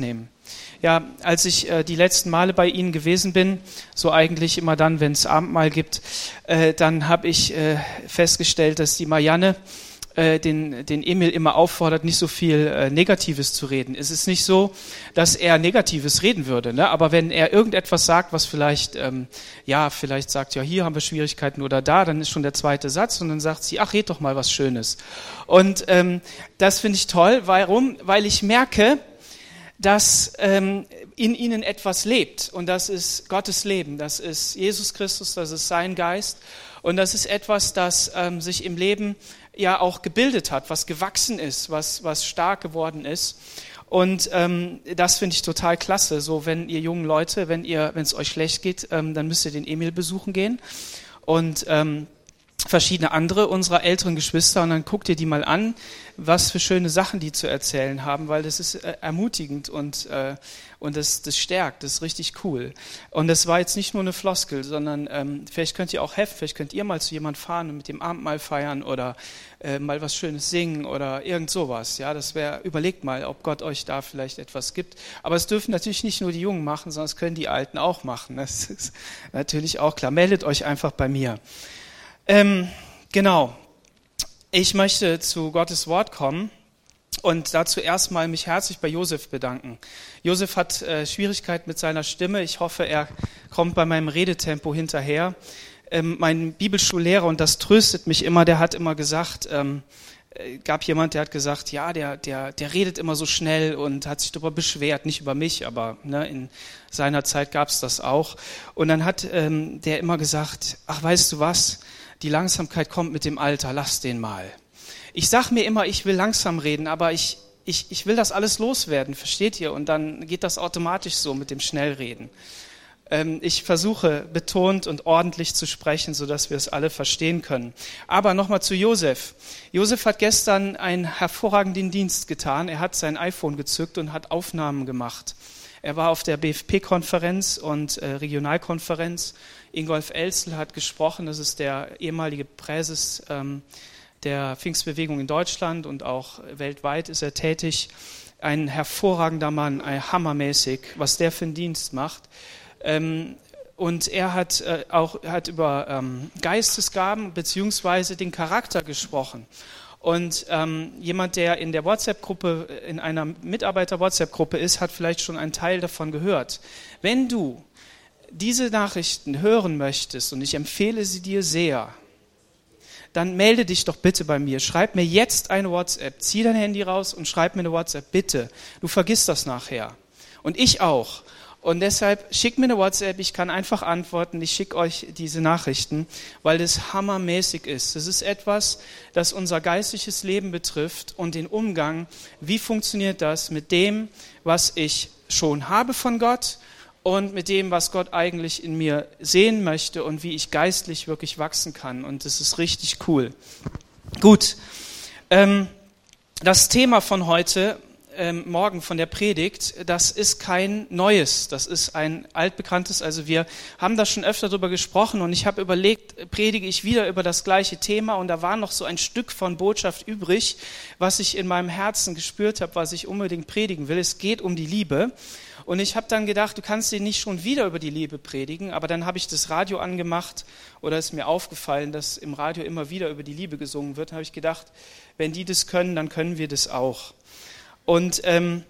nehmen. Ja, als ich äh, die letzten Male bei Ihnen gewesen bin, so eigentlich immer dann, wenn es Abendmahl gibt, äh, dann habe ich äh, festgestellt, dass die Marianne äh, den, den Emil immer auffordert, nicht so viel äh, Negatives zu reden. Es ist nicht so, dass er Negatives reden würde, ne? aber wenn er irgendetwas sagt, was vielleicht, ähm, ja, vielleicht sagt, ja, hier haben wir Schwierigkeiten oder da, dann ist schon der zweite Satz und dann sagt sie, ach, red doch mal was Schönes. Und ähm, das finde ich toll. Warum? Weil ich merke, dass ähm, in ihnen etwas lebt und das ist Gottes Leben, das ist Jesus Christus, das ist sein Geist und das ist etwas, das ähm, sich im Leben ja auch gebildet hat, was gewachsen ist, was, was stark geworden ist. Und ähm, das finde ich total klasse. So, wenn ihr jungen Leute, wenn ihr, wenn es euch schlecht geht, ähm, dann müsst ihr den Emil besuchen gehen. Und ähm, verschiedene andere unserer älteren Geschwister und dann guckt ihr die mal an, was für schöne Sachen die zu erzählen haben, weil das ist äh, ermutigend und, äh, und das, das stärkt, das ist richtig cool. Und das war jetzt nicht nur eine Floskel, sondern ähm, vielleicht könnt ihr auch helfen, vielleicht könnt ihr mal zu jemand fahren und mit dem Abendmahl feiern oder äh, mal was Schönes singen oder irgend sowas. Ja, das wäre, überlegt mal, ob Gott euch da vielleicht etwas gibt. Aber es dürfen natürlich nicht nur die Jungen machen, sondern es können die Alten auch machen. Das ist natürlich auch klar. Meldet euch einfach bei mir. Ähm, genau. Ich möchte zu Gottes Wort kommen und dazu erstmal mich herzlich bei Josef bedanken. Josef hat äh, Schwierigkeiten mit seiner Stimme. Ich hoffe, er kommt bei meinem Redetempo hinterher. Ähm, mein Bibelschullehrer, und das tröstet mich immer, der hat immer gesagt, ähm, äh, gab jemand, der hat gesagt, ja, der, der, der redet immer so schnell und hat sich darüber beschwert, nicht über mich, aber ne, in seiner Zeit gab es das auch. Und dann hat ähm, der immer gesagt, ach, weißt du was, die Langsamkeit kommt mit dem Alter, lass den mal. Ich sag mir immer, ich will langsam reden, aber ich, ich, ich will das alles loswerden, versteht ihr? Und dann geht das automatisch so mit dem Schnellreden. Ähm, ich versuche betont und ordentlich zu sprechen, sodass wir es alle verstehen können. Aber nochmal zu Josef. Josef hat gestern einen hervorragenden Dienst getan. Er hat sein iPhone gezückt und hat Aufnahmen gemacht. Er war auf der BFP-Konferenz und äh, Regionalkonferenz Ingolf Elzel hat gesprochen, das ist der ehemalige Präses ähm, der Pfingstbewegung in Deutschland und auch weltweit ist er tätig. Ein hervorragender Mann, ein hammermäßig, was der für einen Dienst macht. Ähm, und er hat äh, auch hat über ähm, Geistesgaben beziehungsweise den Charakter gesprochen. Und ähm, jemand, der in der WhatsApp-Gruppe, in einer Mitarbeiter-WhatsApp-Gruppe ist, hat vielleicht schon einen Teil davon gehört. Wenn du diese Nachrichten hören möchtest, und ich empfehle sie dir sehr, dann melde dich doch bitte bei mir. Schreib mir jetzt eine WhatsApp. Zieh dein Handy raus und schreib mir eine WhatsApp, bitte. Du vergisst das nachher. Und ich auch. Und deshalb schick mir eine WhatsApp, ich kann einfach antworten, ich schicke euch diese Nachrichten, weil das hammermäßig ist. Das ist etwas, das unser geistliches Leben betrifft und den Umgang, wie funktioniert das mit dem, was ich schon habe von Gott und mit dem, was Gott eigentlich in mir sehen möchte und wie ich geistlich wirklich wachsen kann. Und das ist richtig cool. Gut, ähm, das Thema von heute, ähm, morgen von der Predigt, das ist kein neues, das ist ein altbekanntes. Also wir haben da schon öfter darüber gesprochen und ich habe überlegt, predige ich wieder über das gleiche Thema und da war noch so ein Stück von Botschaft übrig, was ich in meinem Herzen gespürt habe, was ich unbedingt predigen will. Es geht um die Liebe. Und ich habe dann gedacht, du kannst dir nicht schon wieder über die Liebe predigen, aber dann habe ich das Radio angemacht oder ist mir aufgefallen, dass im Radio immer wieder über die Liebe gesungen wird. Dann habe ich gedacht, wenn die das können, dann können wir das auch. Und ähm,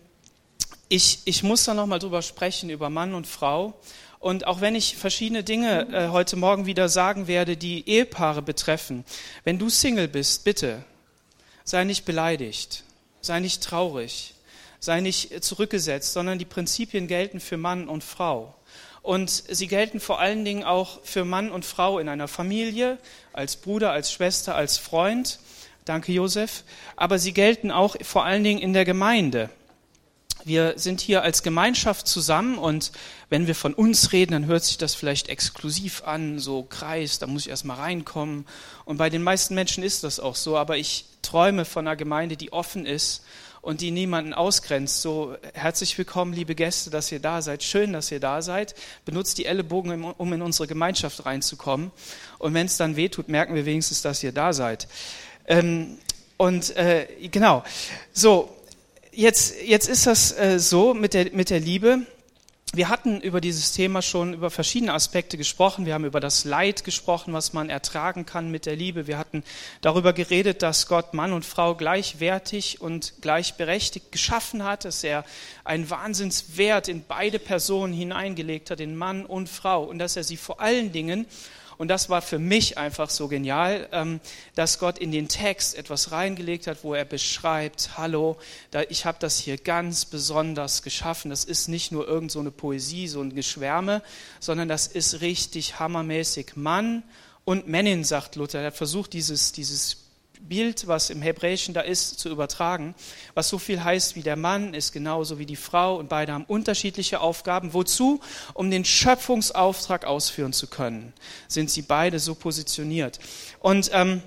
ich, ich muss da nochmal drüber sprechen, über Mann und Frau. Und auch wenn ich verschiedene Dinge äh, heute Morgen wieder sagen werde, die Ehepaare betreffen, wenn du Single bist, bitte, sei nicht beleidigt, sei nicht traurig, sei nicht zurückgesetzt, sondern die Prinzipien gelten für Mann und Frau. Und sie gelten vor allen Dingen auch für Mann und Frau in einer Familie, als Bruder, als Schwester, als Freund. Danke, Josef. Aber sie gelten auch vor allen Dingen in der Gemeinde. Wir sind hier als Gemeinschaft zusammen und wenn wir von uns reden, dann hört sich das vielleicht exklusiv an, so Kreis, da muss ich erstmal reinkommen. Und bei den meisten Menschen ist das auch so, aber ich träume von einer Gemeinde, die offen ist und die niemanden ausgrenzt. So herzlich willkommen, liebe Gäste, dass ihr da seid. Schön, dass ihr da seid. Benutzt die Ellenbogen, um in unsere Gemeinschaft reinzukommen. Und wenn es dann wehtut, merken wir wenigstens, dass ihr da seid. Ähm, und äh, genau, so jetzt, jetzt ist das äh, so mit der, mit der Liebe. Wir hatten über dieses Thema schon über verschiedene Aspekte gesprochen. Wir haben über das Leid gesprochen, was man ertragen kann mit der Liebe. Wir hatten darüber geredet, dass Gott Mann und Frau gleichwertig und gleichberechtigt geschaffen hat, dass er einen Wahnsinnswert in beide Personen hineingelegt hat, in Mann und Frau, und dass er sie vor allen Dingen und das war für mich einfach so genial, ähm, dass Gott in den Text etwas reingelegt hat, wo er beschreibt, hallo, ich habe das hier ganz besonders geschaffen. Das ist nicht nur irgend so eine Poesie, so ein Geschwärme, sondern das ist richtig hammermäßig. Mann und Männin, sagt Luther. Er hat versucht, dieses, dieses Bild, was im Hebräischen da ist, zu übertragen, was so viel heißt wie der Mann ist genauso wie die Frau und beide haben unterschiedliche Aufgaben. Wozu? Um den Schöpfungsauftrag ausführen zu können, sind sie beide so positioniert. Und ähm,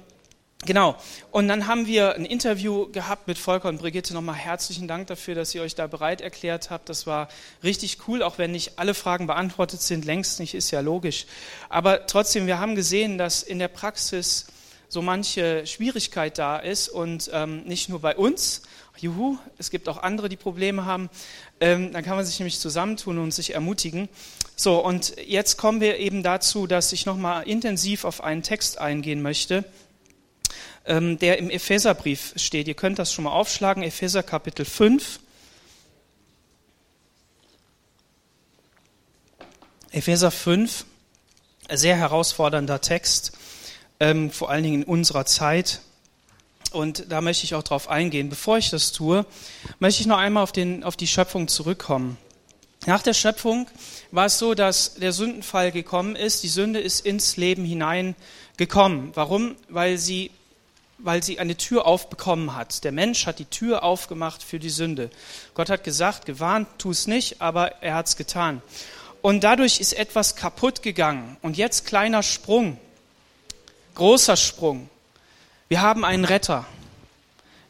Genau. Und dann haben wir ein Interview gehabt mit Volker und Brigitte. Nochmal herzlichen Dank dafür, dass ihr euch da bereit erklärt habt. Das war richtig cool, auch wenn nicht alle Fragen beantwortet sind. Längst nicht, ist ja logisch. Aber trotzdem, wir haben gesehen, dass in der Praxis so manche Schwierigkeit da ist und ähm, nicht nur bei uns, juhu, es gibt auch andere, die Probleme haben, ähm, dann kann man sich nämlich zusammentun und sich ermutigen. So, und jetzt kommen wir eben dazu, dass ich nochmal intensiv auf einen Text eingehen möchte, ähm, der im Epheserbrief steht. Ihr könnt das schon mal aufschlagen, Epheser Kapitel 5. Epheser 5, sehr herausfordernder Text ähm, vor allen Dingen in unserer Zeit. Und da möchte ich auch drauf eingehen. Bevor ich das tue, möchte ich noch einmal auf, den, auf die Schöpfung zurückkommen. Nach der Schöpfung war es so, dass der Sündenfall gekommen ist. Die Sünde ist ins Leben hineingekommen. Warum? Weil sie, weil sie eine Tür aufbekommen hat. Der Mensch hat die Tür aufgemacht für die Sünde. Gott hat gesagt, gewarnt, tu es nicht, aber er hat es getan. Und dadurch ist etwas kaputt gegangen. Und jetzt kleiner Sprung. Großer Sprung. Wir haben einen Retter.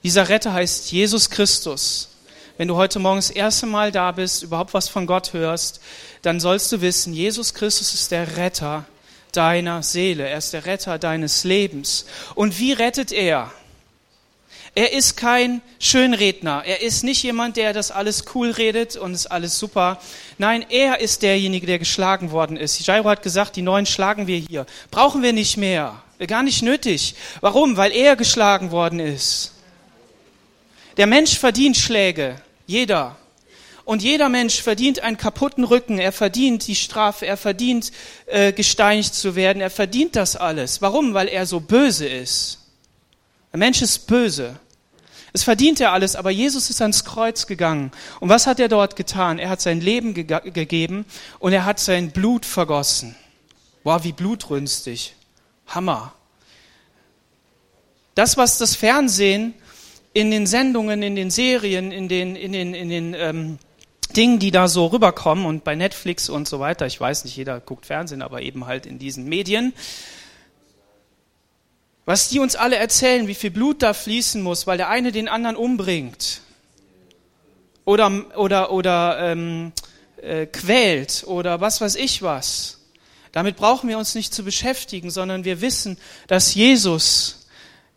Dieser Retter heißt Jesus Christus. Wenn du heute Morgen das erste Mal da bist, überhaupt was von Gott hörst, dann sollst du wissen, Jesus Christus ist der Retter deiner Seele. Er ist der Retter deines Lebens. Und wie rettet er? Er ist kein Schönredner. Er ist nicht jemand, der das alles cool redet und ist alles super. Nein, er ist derjenige, der geschlagen worden ist. Jairo hat gesagt, die Neuen schlagen wir hier. Brauchen wir nicht mehr. Gar nicht nötig. Warum? Weil er geschlagen worden ist. Der Mensch verdient Schläge. Jeder. Und jeder Mensch verdient einen kaputten Rücken, er verdient die Strafe, er verdient äh, gesteinigt zu werden, er verdient das alles. Warum? Weil er so böse ist. Der Mensch ist böse. Es verdient er alles, aber Jesus ist ans Kreuz gegangen. Und was hat er dort getan? Er hat sein Leben ge gegeben und er hat sein Blut vergossen. Wow, wie blutrünstig. Hammer. Das, was das Fernsehen in den Sendungen, in den Serien, in den, in den, in den ähm, Dingen, die da so rüberkommen und bei Netflix und so weiter, ich weiß nicht, jeder guckt Fernsehen, aber eben halt in diesen Medien, was die uns alle erzählen, wie viel Blut da fließen muss, weil der eine den anderen umbringt oder, oder, oder ähm, äh, quält oder was weiß ich was. Damit brauchen wir uns nicht zu beschäftigen, sondern wir wissen, dass Jesus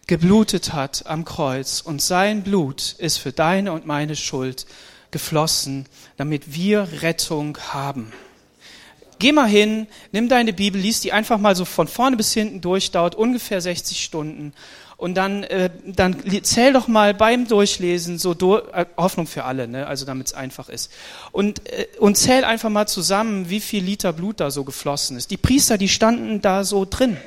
geblutet hat am Kreuz und sein Blut ist für deine und meine Schuld geflossen, damit wir Rettung haben. Geh mal hin, nimm deine Bibel, lies die einfach mal so von vorne bis hinten durch, dauert ungefähr 60 Stunden. Und dann, äh, dann zähl doch mal beim Durchlesen so durch, äh, Hoffnung für alle, ne? also damit es einfach ist. Und, äh, und zähl einfach mal zusammen, wie viel Liter Blut da so geflossen ist. Die Priester, die standen da so drin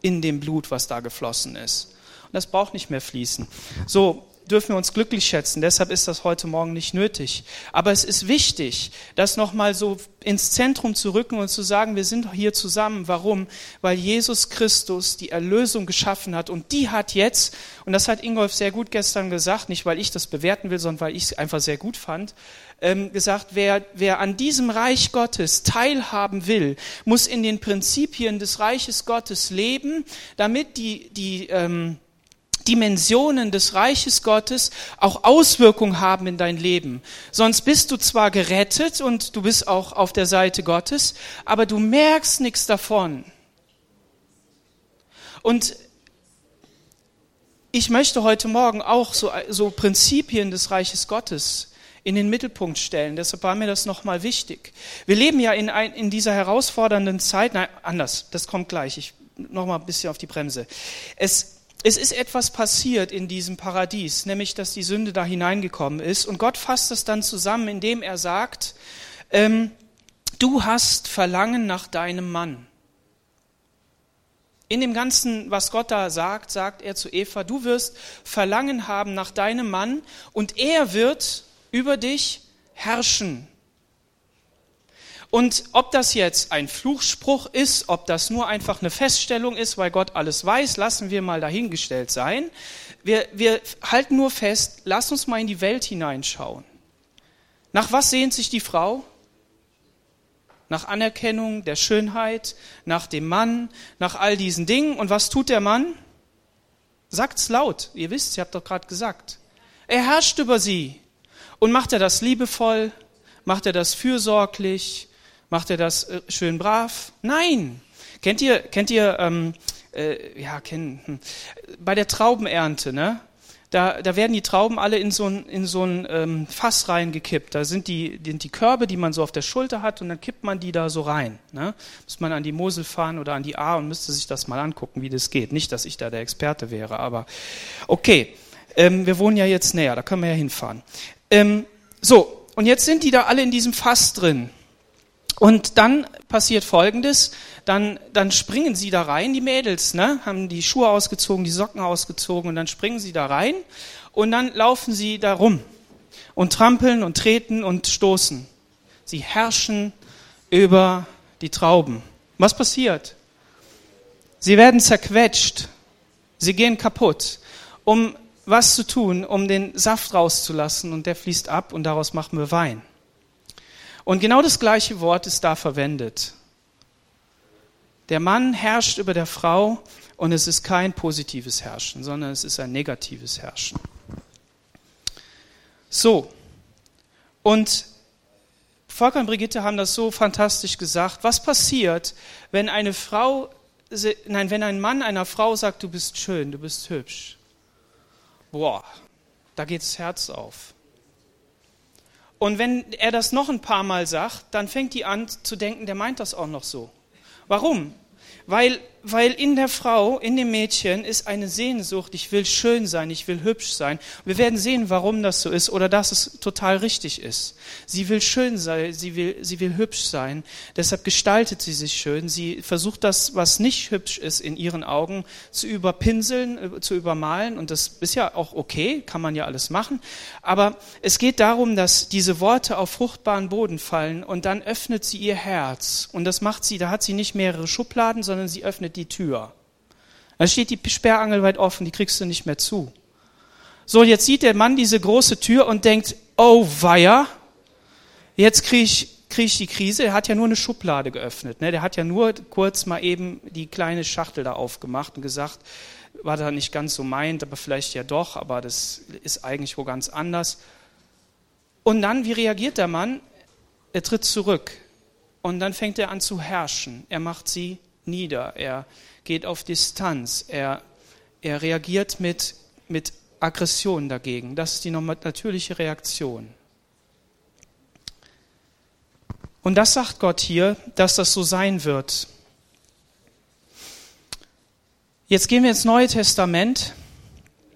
in dem Blut, was da geflossen ist. Und das braucht nicht mehr fließen. So, dürfen wir uns glücklich schätzen. Deshalb ist das heute Morgen nicht nötig. Aber es ist wichtig, das nochmal so ins Zentrum zu rücken und zu sagen, wir sind hier zusammen. Warum? Weil Jesus Christus die Erlösung geschaffen hat und die hat jetzt, und das hat Ingolf sehr gut gestern gesagt, nicht weil ich das bewerten will, sondern weil ich es einfach sehr gut fand, ähm, gesagt, wer, wer an diesem Reich Gottes teilhaben will, muss in den Prinzipien des Reiches Gottes leben, damit die, die, ähm, Dimensionen des Reiches Gottes auch Auswirkungen haben in dein Leben. Sonst bist du zwar gerettet und du bist auch auf der Seite Gottes, aber du merkst nichts davon. Und ich möchte heute Morgen auch so, so Prinzipien des Reiches Gottes in den Mittelpunkt stellen. Deshalb war mir das nochmal wichtig. Wir leben ja in, ein, in dieser herausfordernden Zeit, nein, anders, das kommt gleich, ich nochmal ein bisschen auf die Bremse. Es, es ist etwas passiert in diesem Paradies, nämlich dass die Sünde da hineingekommen ist und Gott fasst das dann zusammen, indem er sagt, ähm, du hast Verlangen nach deinem Mann. In dem Ganzen, was Gott da sagt, sagt er zu Eva, du wirst Verlangen haben nach deinem Mann und er wird über dich herrschen. Und ob das jetzt ein Fluchspruch ist, ob das nur einfach eine Feststellung ist, weil Gott alles weiß, lassen wir mal dahingestellt sein. Wir, wir halten nur fest, lass uns mal in die Welt hineinschauen. Nach was sehnt sich die Frau? Nach Anerkennung der Schönheit, nach dem Mann, nach all diesen Dingen. Und was tut der Mann? Sagt's laut. Ihr wisst, ihr habt doch gerade gesagt. Er herrscht über sie. Und macht er das liebevoll? Macht er das fürsorglich? Macht er das äh, schön brav? Nein. Kennt ihr, kennt ihr, ähm, äh, ja, kennen, hm. bei der Traubenernte, ne? Da, da werden die Trauben alle in so ein, in so ein ähm, Fass reingekippt. Da sind die, sind die Körbe, die man so auf der Schulter hat, und dann kippt man die da so rein. Ne? Muss man an die Mosel fahren oder an die A und müsste sich das mal angucken, wie das geht. Nicht, dass ich da der Experte wäre, aber okay. Ähm, wir wohnen ja jetzt näher, da können wir ja hinfahren. Ähm, so, und jetzt sind die da alle in diesem Fass drin. Und dann passiert Folgendes, dann, dann springen sie da rein, die Mädels, ne? haben die Schuhe ausgezogen, die Socken ausgezogen und dann springen sie da rein und dann laufen sie da rum und trampeln und treten und stoßen. Sie herrschen über die Trauben. Was passiert? Sie werden zerquetscht, sie gehen kaputt. Um was zu tun, um den Saft rauszulassen und der fließt ab und daraus machen wir Wein. Und genau das gleiche Wort ist da verwendet. Der Mann herrscht über der Frau und es ist kein positives Herrschen, sondern es ist ein negatives Herrschen. So, und Volker und Brigitte haben das so fantastisch gesagt. Was passiert, wenn eine Frau, nein, wenn ein Mann einer Frau sagt, du bist schön, du bist hübsch? boah, da geht das Herz auf. Und wenn er das noch ein paar Mal sagt, dann fängt die an zu denken, der meint das auch noch so. Warum? Weil, weil in der Frau, in dem Mädchen ist eine Sehnsucht, ich will schön sein, ich will hübsch sein. Wir werden sehen, warum das so ist oder dass es total richtig ist. Sie will schön sein, sie will, sie will hübsch sein, deshalb gestaltet sie sich schön. Sie versucht das, was nicht hübsch ist in ihren Augen, zu überpinseln, äh, zu übermalen und das ist ja auch okay, kann man ja alles machen. Aber es geht darum, dass diese Worte auf fruchtbaren Boden fallen und dann öffnet sie ihr Herz und das macht sie, da hat sie nicht mehrere Schubladen, sondern sie öffnet die Tür. Da steht die Sperrangel weit offen, die kriegst du nicht mehr zu. So, jetzt sieht der Mann diese große Tür und denkt, oh weia, jetzt kriege ich, krieg ich die Krise. Er hat ja nur eine Schublade geöffnet. Ne? Der hat ja nur kurz mal eben die kleine Schachtel da aufgemacht und gesagt, war da nicht ganz so meint, aber vielleicht ja doch, aber das ist eigentlich wo ganz anders. Und dann, wie reagiert der Mann? Er tritt zurück. Und dann fängt er an zu herrschen. Er macht sie nieder. Er geht auf Distanz. Er, er reagiert mit, mit Aggression dagegen. Das ist die natürliche Reaktion. Und das sagt Gott hier, dass das so sein wird. Jetzt gehen wir ins Neue Testament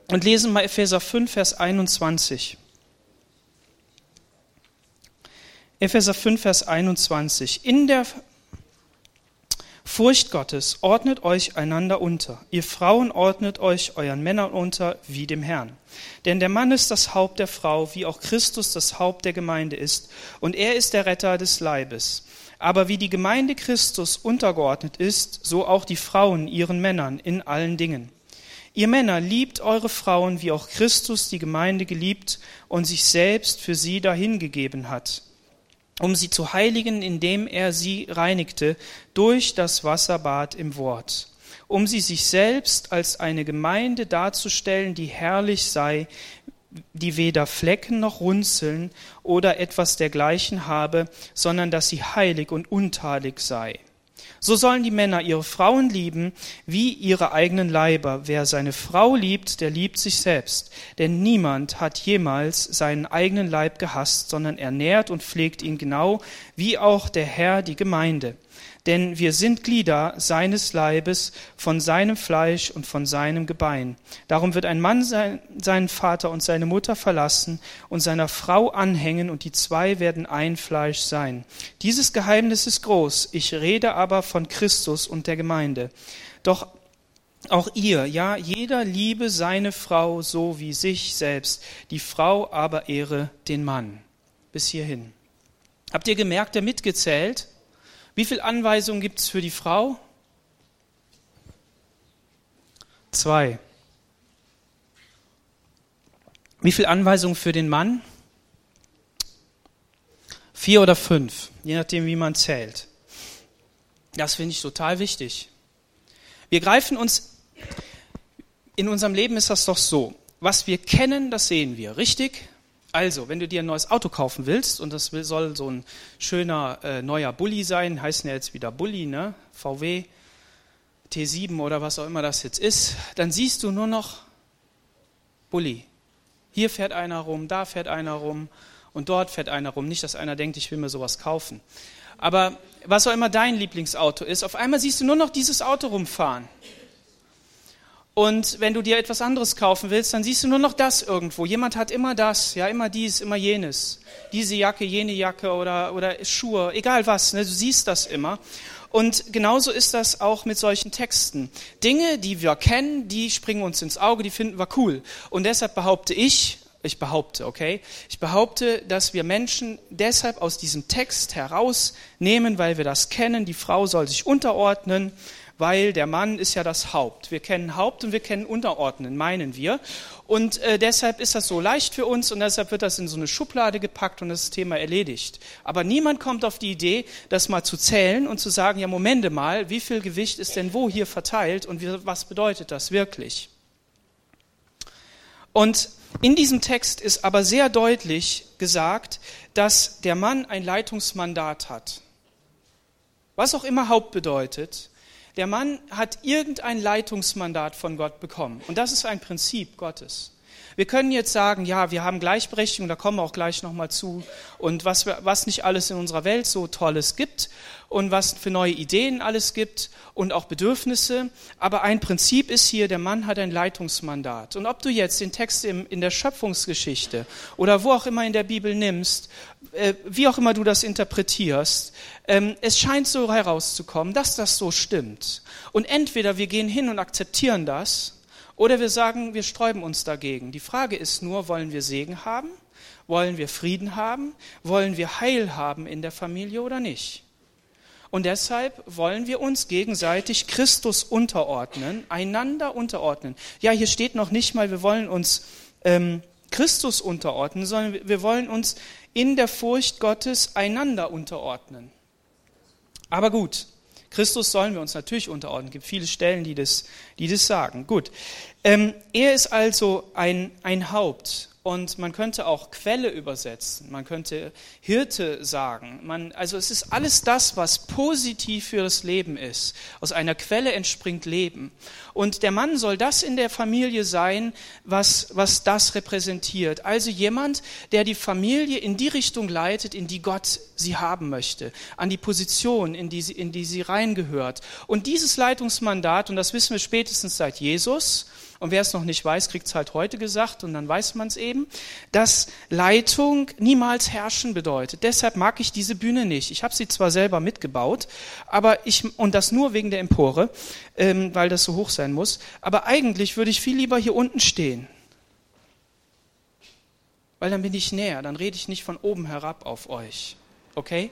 und lesen mal Epheser 5, Vers 21. Epheser 5, Vers 21. In der Furcht Gottes ordnet euch einander unter. Ihr Frauen ordnet euch euren Männern unter wie dem Herrn. Denn der Mann ist das Haupt der Frau, wie auch Christus das Haupt der Gemeinde ist, und er ist der Retter des Leibes. Aber wie die Gemeinde Christus untergeordnet ist, so auch die Frauen ihren Männern in allen Dingen. Ihr Männer liebt eure Frauen, wie auch Christus die Gemeinde geliebt und sich selbst für sie dahingegeben hat um sie zu heiligen, indem er sie reinigte durch das Wasserbad im Wort, um sie sich selbst als eine Gemeinde darzustellen, die herrlich sei, die weder Flecken noch Runzeln oder etwas dergleichen habe, sondern dass sie heilig und untadig sei. So sollen die Männer ihre Frauen lieben wie ihre eigenen Leiber. Wer seine Frau liebt, der liebt sich selbst. Denn niemand hat jemals seinen eigenen Leib gehasst, sondern ernährt und pflegt ihn genau, wie auch der Herr die Gemeinde denn wir sind Glieder seines Leibes, von seinem Fleisch und von seinem Gebein. Darum wird ein Mann sein, seinen Vater und seine Mutter verlassen und seiner Frau anhängen, und die zwei werden ein Fleisch sein. Dieses Geheimnis ist groß, ich rede aber von Christus und der Gemeinde. Doch auch ihr, ja, jeder liebe seine Frau so wie sich selbst, die Frau aber ehre den Mann. Bis hierhin. Habt ihr gemerkt, der mitgezählt? Wie viele Anweisungen gibt es für die Frau? Zwei. Wie viele Anweisungen für den Mann? Vier oder fünf, je nachdem, wie man zählt. Das finde ich total wichtig. Wir greifen uns, in unserem Leben ist das doch so, was wir kennen, das sehen wir, richtig? Also, wenn du dir ein neues Auto kaufen willst, und das soll so ein schöner äh, neuer Bulli sein, heißen ja jetzt wieder Bulli, ne? VW, T7 oder was auch immer das jetzt ist, dann siehst du nur noch Bulli. Hier fährt einer rum, da fährt einer rum und dort fährt einer rum. Nicht, dass einer denkt, ich will mir sowas kaufen. Aber was auch immer dein Lieblingsauto ist, auf einmal siehst du nur noch dieses Auto rumfahren. Und wenn du dir etwas anderes kaufen willst, dann siehst du nur noch das irgendwo. Jemand hat immer das, ja, immer dies, immer jenes. Diese Jacke, jene Jacke oder, oder Schuhe, egal was, ne, du siehst das immer. Und genauso ist das auch mit solchen Texten. Dinge, die wir kennen, die springen uns ins Auge, die finden wir cool. Und deshalb behaupte ich, ich behaupte, okay, ich behaupte, dass wir Menschen deshalb aus diesem Text herausnehmen, weil wir das kennen, die Frau soll sich unterordnen, weil der Mann ist ja das Haupt. Wir kennen Haupt und wir kennen Unterordnen, meinen wir. Und äh, deshalb ist das so leicht für uns und deshalb wird das in so eine Schublade gepackt und das Thema erledigt. Aber niemand kommt auf die Idee, das mal zu zählen und zu sagen, ja, Momente mal, wie viel Gewicht ist denn wo hier verteilt und wie, was bedeutet das wirklich? Und in diesem Text ist aber sehr deutlich gesagt, dass der Mann ein Leitungsmandat hat. Was auch immer Haupt bedeutet, der Mann hat irgendein Leitungsmandat von Gott bekommen. Und das ist ein Prinzip Gottes. Wir können jetzt sagen, ja, wir haben Gleichberechtigung, da kommen wir auch gleich nochmal zu, und was, was nicht alles in unserer Welt so Tolles gibt und was für neue Ideen alles gibt und auch Bedürfnisse. Aber ein Prinzip ist hier, der Mann hat ein Leitungsmandat. Und ob du jetzt den Text im, in der Schöpfungsgeschichte oder wo auch immer in der Bibel nimmst, äh, wie auch immer du das interpretierst, ähm, es scheint so herauszukommen, dass das so stimmt. Und entweder wir gehen hin und akzeptieren das, oder wir sagen, wir sträuben uns dagegen. Die Frage ist nur, wollen wir Segen haben? Wollen wir Frieden haben? Wollen wir Heil haben in der Familie oder nicht? Und deshalb wollen wir uns gegenseitig Christus unterordnen, einander unterordnen. Ja, hier steht noch nicht mal, wir wollen uns ähm, Christus unterordnen, sondern wir wollen uns in der Furcht Gottes einander unterordnen. Aber gut, Christus sollen wir uns natürlich unterordnen. Es gibt viele Stellen, die das, die das sagen. Gut. Ähm, er ist also ein, ein Haupt und man könnte auch Quelle übersetzen, man könnte Hirte sagen. Man, also es ist alles das, was positiv für das Leben ist. Aus einer Quelle entspringt Leben. Und der Mann soll das in der Familie sein, was, was das repräsentiert. Also jemand, der die Familie in die Richtung leitet, in die Gott sie haben möchte, an die Position, in die sie, in die sie reingehört. Und dieses Leitungsmandat, und das wissen wir spätestens seit Jesus, und wer es noch nicht weiß, kriegt es halt heute gesagt und dann weiß man es eben, dass Leitung niemals herrschen bedeutet. Deshalb mag ich diese Bühne nicht. Ich habe sie zwar selber mitgebaut, aber ich, und das nur wegen der Empore, ähm, weil das so hoch sein muss, aber eigentlich würde ich viel lieber hier unten stehen. Weil dann bin ich näher, dann rede ich nicht von oben herab auf euch. Okay?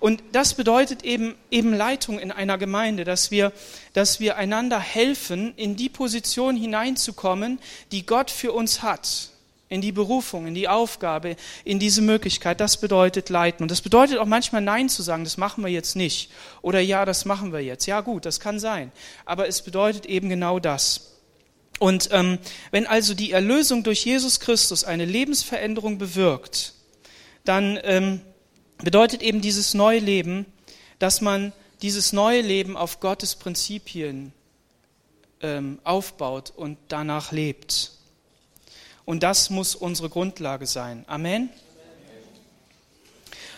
Und das bedeutet eben, eben Leitung in einer Gemeinde, dass wir, dass wir einander helfen, in die Position hineinzukommen, die Gott für uns hat. In die Berufung, in die Aufgabe, in diese Möglichkeit. Das bedeutet leiten. Und das bedeutet auch manchmal Nein zu sagen, das machen wir jetzt nicht. Oder ja, das machen wir jetzt. Ja gut, das kann sein. Aber es bedeutet eben genau das. Und ähm, wenn also die Erlösung durch Jesus Christus eine Lebensveränderung bewirkt, dann ähm, bedeutet eben dieses neue Leben, dass man dieses neue Leben auf Gottes Prinzipien ähm, aufbaut und danach lebt. Und das muss unsere Grundlage sein. Amen.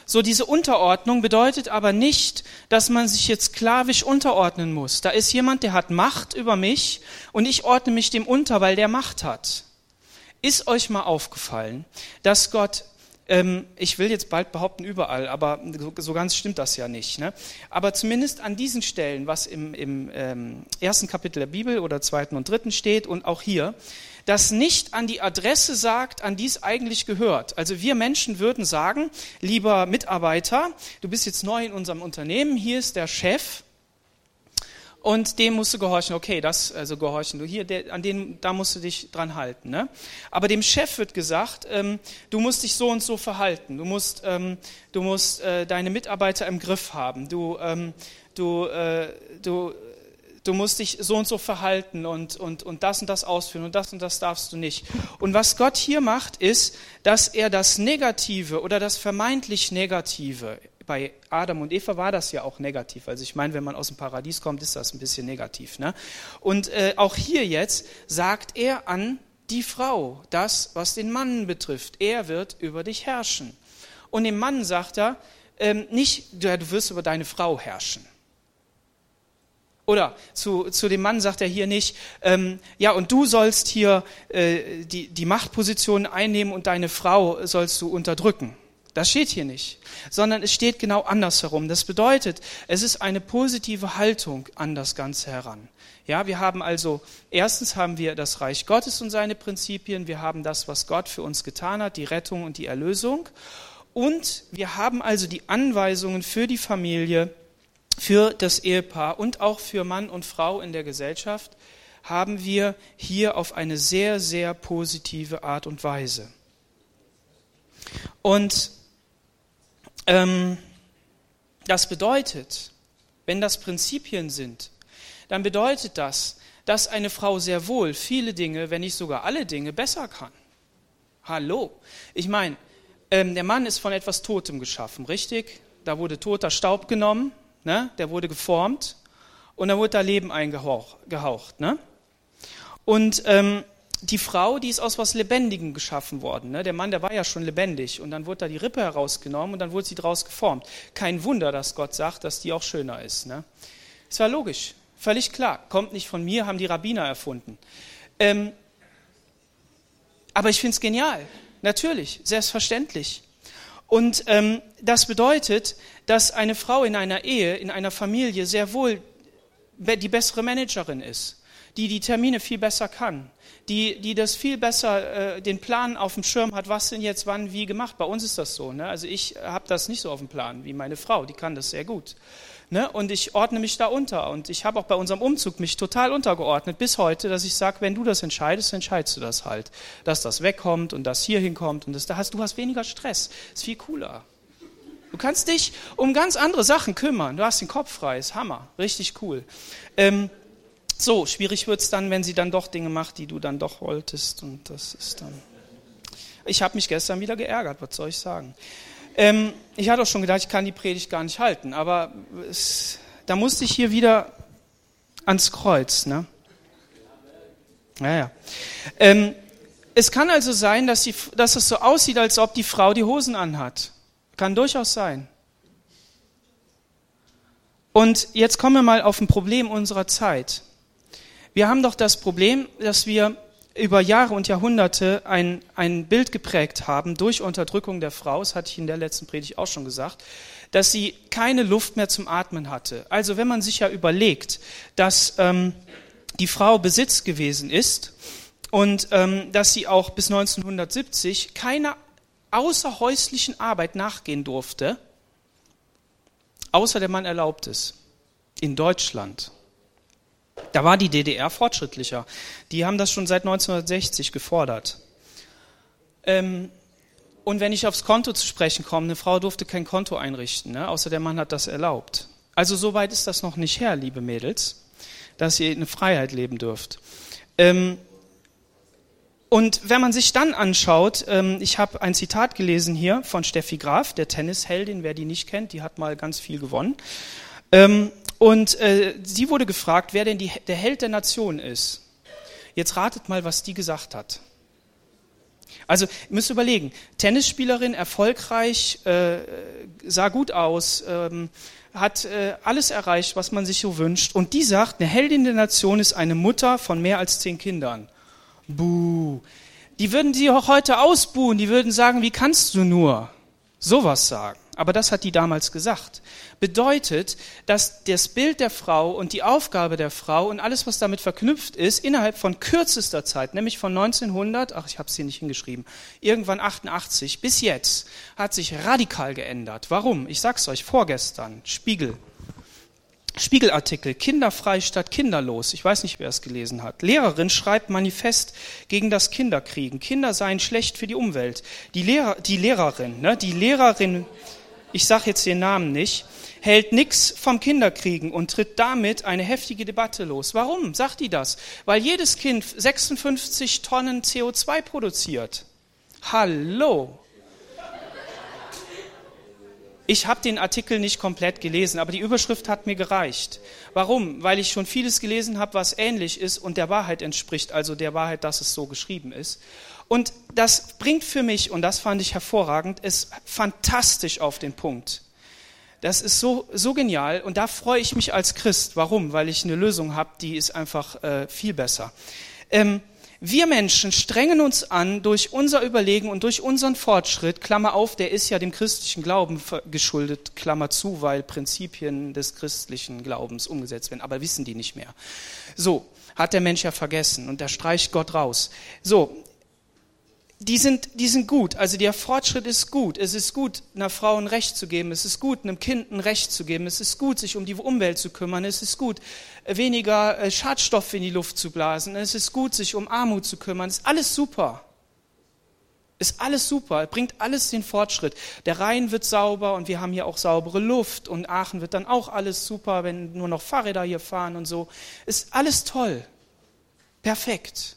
So, diese Unterordnung bedeutet aber nicht, dass man sich jetzt sklavisch unterordnen muss. Da ist jemand, der hat Macht über mich und ich ordne mich dem unter, weil der Macht hat. Ist euch mal aufgefallen, dass Gott ähm, ich will jetzt bald behaupten überall, aber so ganz stimmt das ja nicht. Ne? Aber zumindest an diesen Stellen, was im, im ähm, ersten Kapitel der Bibel oder zweiten und dritten steht und auch hier, das nicht an die Adresse sagt, an die es eigentlich gehört. Also wir Menschen würden sagen, lieber Mitarbeiter, du bist jetzt neu in unserem Unternehmen, hier ist der Chef, und dem musst du gehorchen. Okay, das, also gehorchen du hier, der, an den, da musst du dich dran halten. Ne? Aber dem Chef wird gesagt, ähm, du musst dich so und so verhalten. Du musst, ähm, du musst äh, deine Mitarbeiter im Griff haben. Du, ähm, du, äh, du, du musst dich so und so verhalten und, und, und das und das ausführen und das und das darfst du nicht. Und was Gott hier macht, ist, dass er das Negative oder das vermeintlich Negative bei Adam und Eva war das ja auch negativ. Also ich meine, wenn man aus dem Paradies kommt, ist das ein bisschen negativ. Ne? Und äh, auch hier jetzt sagt er an die Frau das, was den Mann betrifft. Er wird über dich herrschen. Und dem Mann sagt er, ähm, nicht, du, du wirst über deine Frau herrschen. Oder zu, zu dem Mann sagt er hier nicht, ähm, ja, und du sollst hier äh, die, die Machtposition einnehmen und deine Frau sollst du unterdrücken. Das steht hier nicht, sondern es steht genau andersherum. Das bedeutet, es ist eine positive Haltung an das Ganze heran. Ja, wir haben also, erstens haben wir das Reich Gottes und seine Prinzipien, wir haben das, was Gott für uns getan hat, die Rettung und die Erlösung. Und wir haben also die Anweisungen für die Familie, für das Ehepaar und auch für Mann und Frau in der Gesellschaft, haben wir hier auf eine sehr, sehr positive Art und Weise. Und das bedeutet, wenn das Prinzipien sind, dann bedeutet das, dass eine Frau sehr wohl viele Dinge, wenn nicht sogar alle Dinge, besser kann. Hallo. Ich meine, ähm, der Mann ist von etwas Totem geschaffen, richtig? Da wurde toter Staub genommen, ne? der wurde geformt und da wurde da Leben eingehaucht. Ne? Und ähm, die Frau, die ist aus was Lebendigem geschaffen worden. Ne? Der Mann, der war ja schon lebendig und dann wurde da die Rippe herausgenommen und dann wurde sie daraus geformt. Kein Wunder, dass Gott sagt, dass die auch schöner ist. Ne? Das war logisch, völlig klar. Kommt nicht von mir, haben die Rabbiner erfunden. Ähm, aber ich finde es genial, natürlich, selbstverständlich. Und ähm, das bedeutet, dass eine Frau in einer Ehe, in einer Familie sehr wohl die bessere Managerin ist, die die Termine viel besser kann, die, die das viel besser, äh, den Plan auf dem Schirm hat, was denn jetzt wann wie gemacht. Bei uns ist das so. Ne? Also ich habe das nicht so auf dem Plan wie meine Frau, die kann das sehr gut. Ne? Und ich ordne mich da unter. Und ich habe auch bei unserem Umzug mich total untergeordnet bis heute, dass ich sage, wenn du das entscheidest, entscheidest du das halt. Dass das wegkommt und das hier hinkommt und das da hast. Du hast weniger Stress. Ist viel cooler. Du kannst dich um ganz andere Sachen kümmern. Du hast den Kopf frei. Ist Hammer. Richtig cool. Ähm, so, schwierig wird es dann, wenn sie dann doch Dinge macht, die du dann doch wolltest. Und das ist dann. Ich habe mich gestern wieder geärgert, was soll ich sagen? Ähm, ich hatte auch schon gedacht, ich kann die Predigt gar nicht halten, aber es, da musste ich hier wieder ans Kreuz. Ne? Naja. Ähm, es kann also sein, dass, die, dass es so aussieht, als ob die Frau die Hosen anhat. Kann durchaus sein. Und jetzt kommen wir mal auf ein Problem unserer Zeit. Wir haben doch das Problem, dass wir über Jahre und Jahrhunderte ein, ein Bild geprägt haben durch Unterdrückung der Frau, das hatte ich in der letzten Predigt auch schon gesagt, dass sie keine Luft mehr zum Atmen hatte. Also wenn man sich ja überlegt, dass ähm, die Frau Besitz gewesen ist und ähm, dass sie auch bis 1970 keiner außerhäuslichen Arbeit nachgehen durfte, außer der Mann erlaubt es, in Deutschland. Da war die DDR fortschrittlicher. Die haben das schon seit 1960 gefordert. Ähm, und wenn ich aufs Konto zu sprechen komme, eine Frau durfte kein Konto einrichten, ne? außer der Mann hat das erlaubt. Also so weit ist das noch nicht her, liebe Mädels, dass ihr eine Freiheit leben dürft. Ähm, und wenn man sich dann anschaut, ähm, ich habe ein Zitat gelesen hier von Steffi Graf, der Tennisheldin, wer die nicht kennt, die hat mal ganz viel gewonnen. Ähm, und äh, sie wurde gefragt, wer denn die, der Held der Nation ist. Jetzt ratet mal, was die gesagt hat. Also ihr müsst überlegen, Tennisspielerin, erfolgreich, äh, sah gut aus, ähm, hat äh, alles erreicht, was man sich so wünscht. Und die sagt, eine Heldin der Nation ist eine Mutter von mehr als zehn Kindern. Buh. Die würden sie auch heute ausbuhen, die würden sagen, wie kannst du nur sowas sagen? Aber das hat die damals gesagt, bedeutet, dass das Bild der Frau und die Aufgabe der Frau und alles, was damit verknüpft ist, innerhalb von kürzester Zeit, nämlich von 1900, ach, ich habe es hier nicht hingeschrieben, irgendwann 88 bis jetzt, hat sich radikal geändert. Warum? Ich sag's euch, vorgestern, Spiegel, Spiegelartikel, kinderfrei statt kinderlos. Ich weiß nicht, wer es gelesen hat. Lehrerin schreibt Manifest gegen das Kinderkriegen. Kinder seien schlecht für die Umwelt. Die, Lehrer, die Lehrerin, ne, die Lehrerin ich sage jetzt den Namen nicht, hält nichts vom Kinderkriegen und tritt damit eine heftige Debatte los. Warum sagt die das? Weil jedes Kind 56 Tonnen CO2 produziert. Hallo. Ich habe den Artikel nicht komplett gelesen, aber die Überschrift hat mir gereicht. Warum? Weil ich schon vieles gelesen habe, was ähnlich ist und der Wahrheit entspricht, also der Wahrheit, dass es so geschrieben ist. Und das bringt für mich, und das fand ich hervorragend, es fantastisch auf den Punkt. Das ist so, so genial und da freue ich mich als Christ. Warum? Weil ich eine Lösung habe, die ist einfach äh, viel besser. Ähm, wir Menschen strengen uns an durch unser Überlegen und durch unseren Fortschritt, Klammer auf, der ist ja dem christlichen Glauben geschuldet, Klammer zu, weil Prinzipien des christlichen Glaubens umgesetzt werden, aber wissen die nicht mehr. So, hat der Mensch ja vergessen und da streicht Gott raus. So, die sind, die sind gut. Also der Fortschritt ist gut. Es ist gut, einer Frau ein Recht zu geben. Es ist gut, einem Kind ein Recht zu geben. Es ist gut, sich um die Umwelt zu kümmern. Es ist gut, weniger äh, Schadstoffe in die Luft zu blasen. Es ist gut, sich um Armut zu kümmern. Es ist alles super. Ist alles super. Bringt alles den Fortschritt. Der Rhein wird sauber und wir haben hier auch saubere Luft und Aachen wird dann auch alles super, wenn nur noch Fahrräder hier fahren und so. Ist alles toll. Perfekt.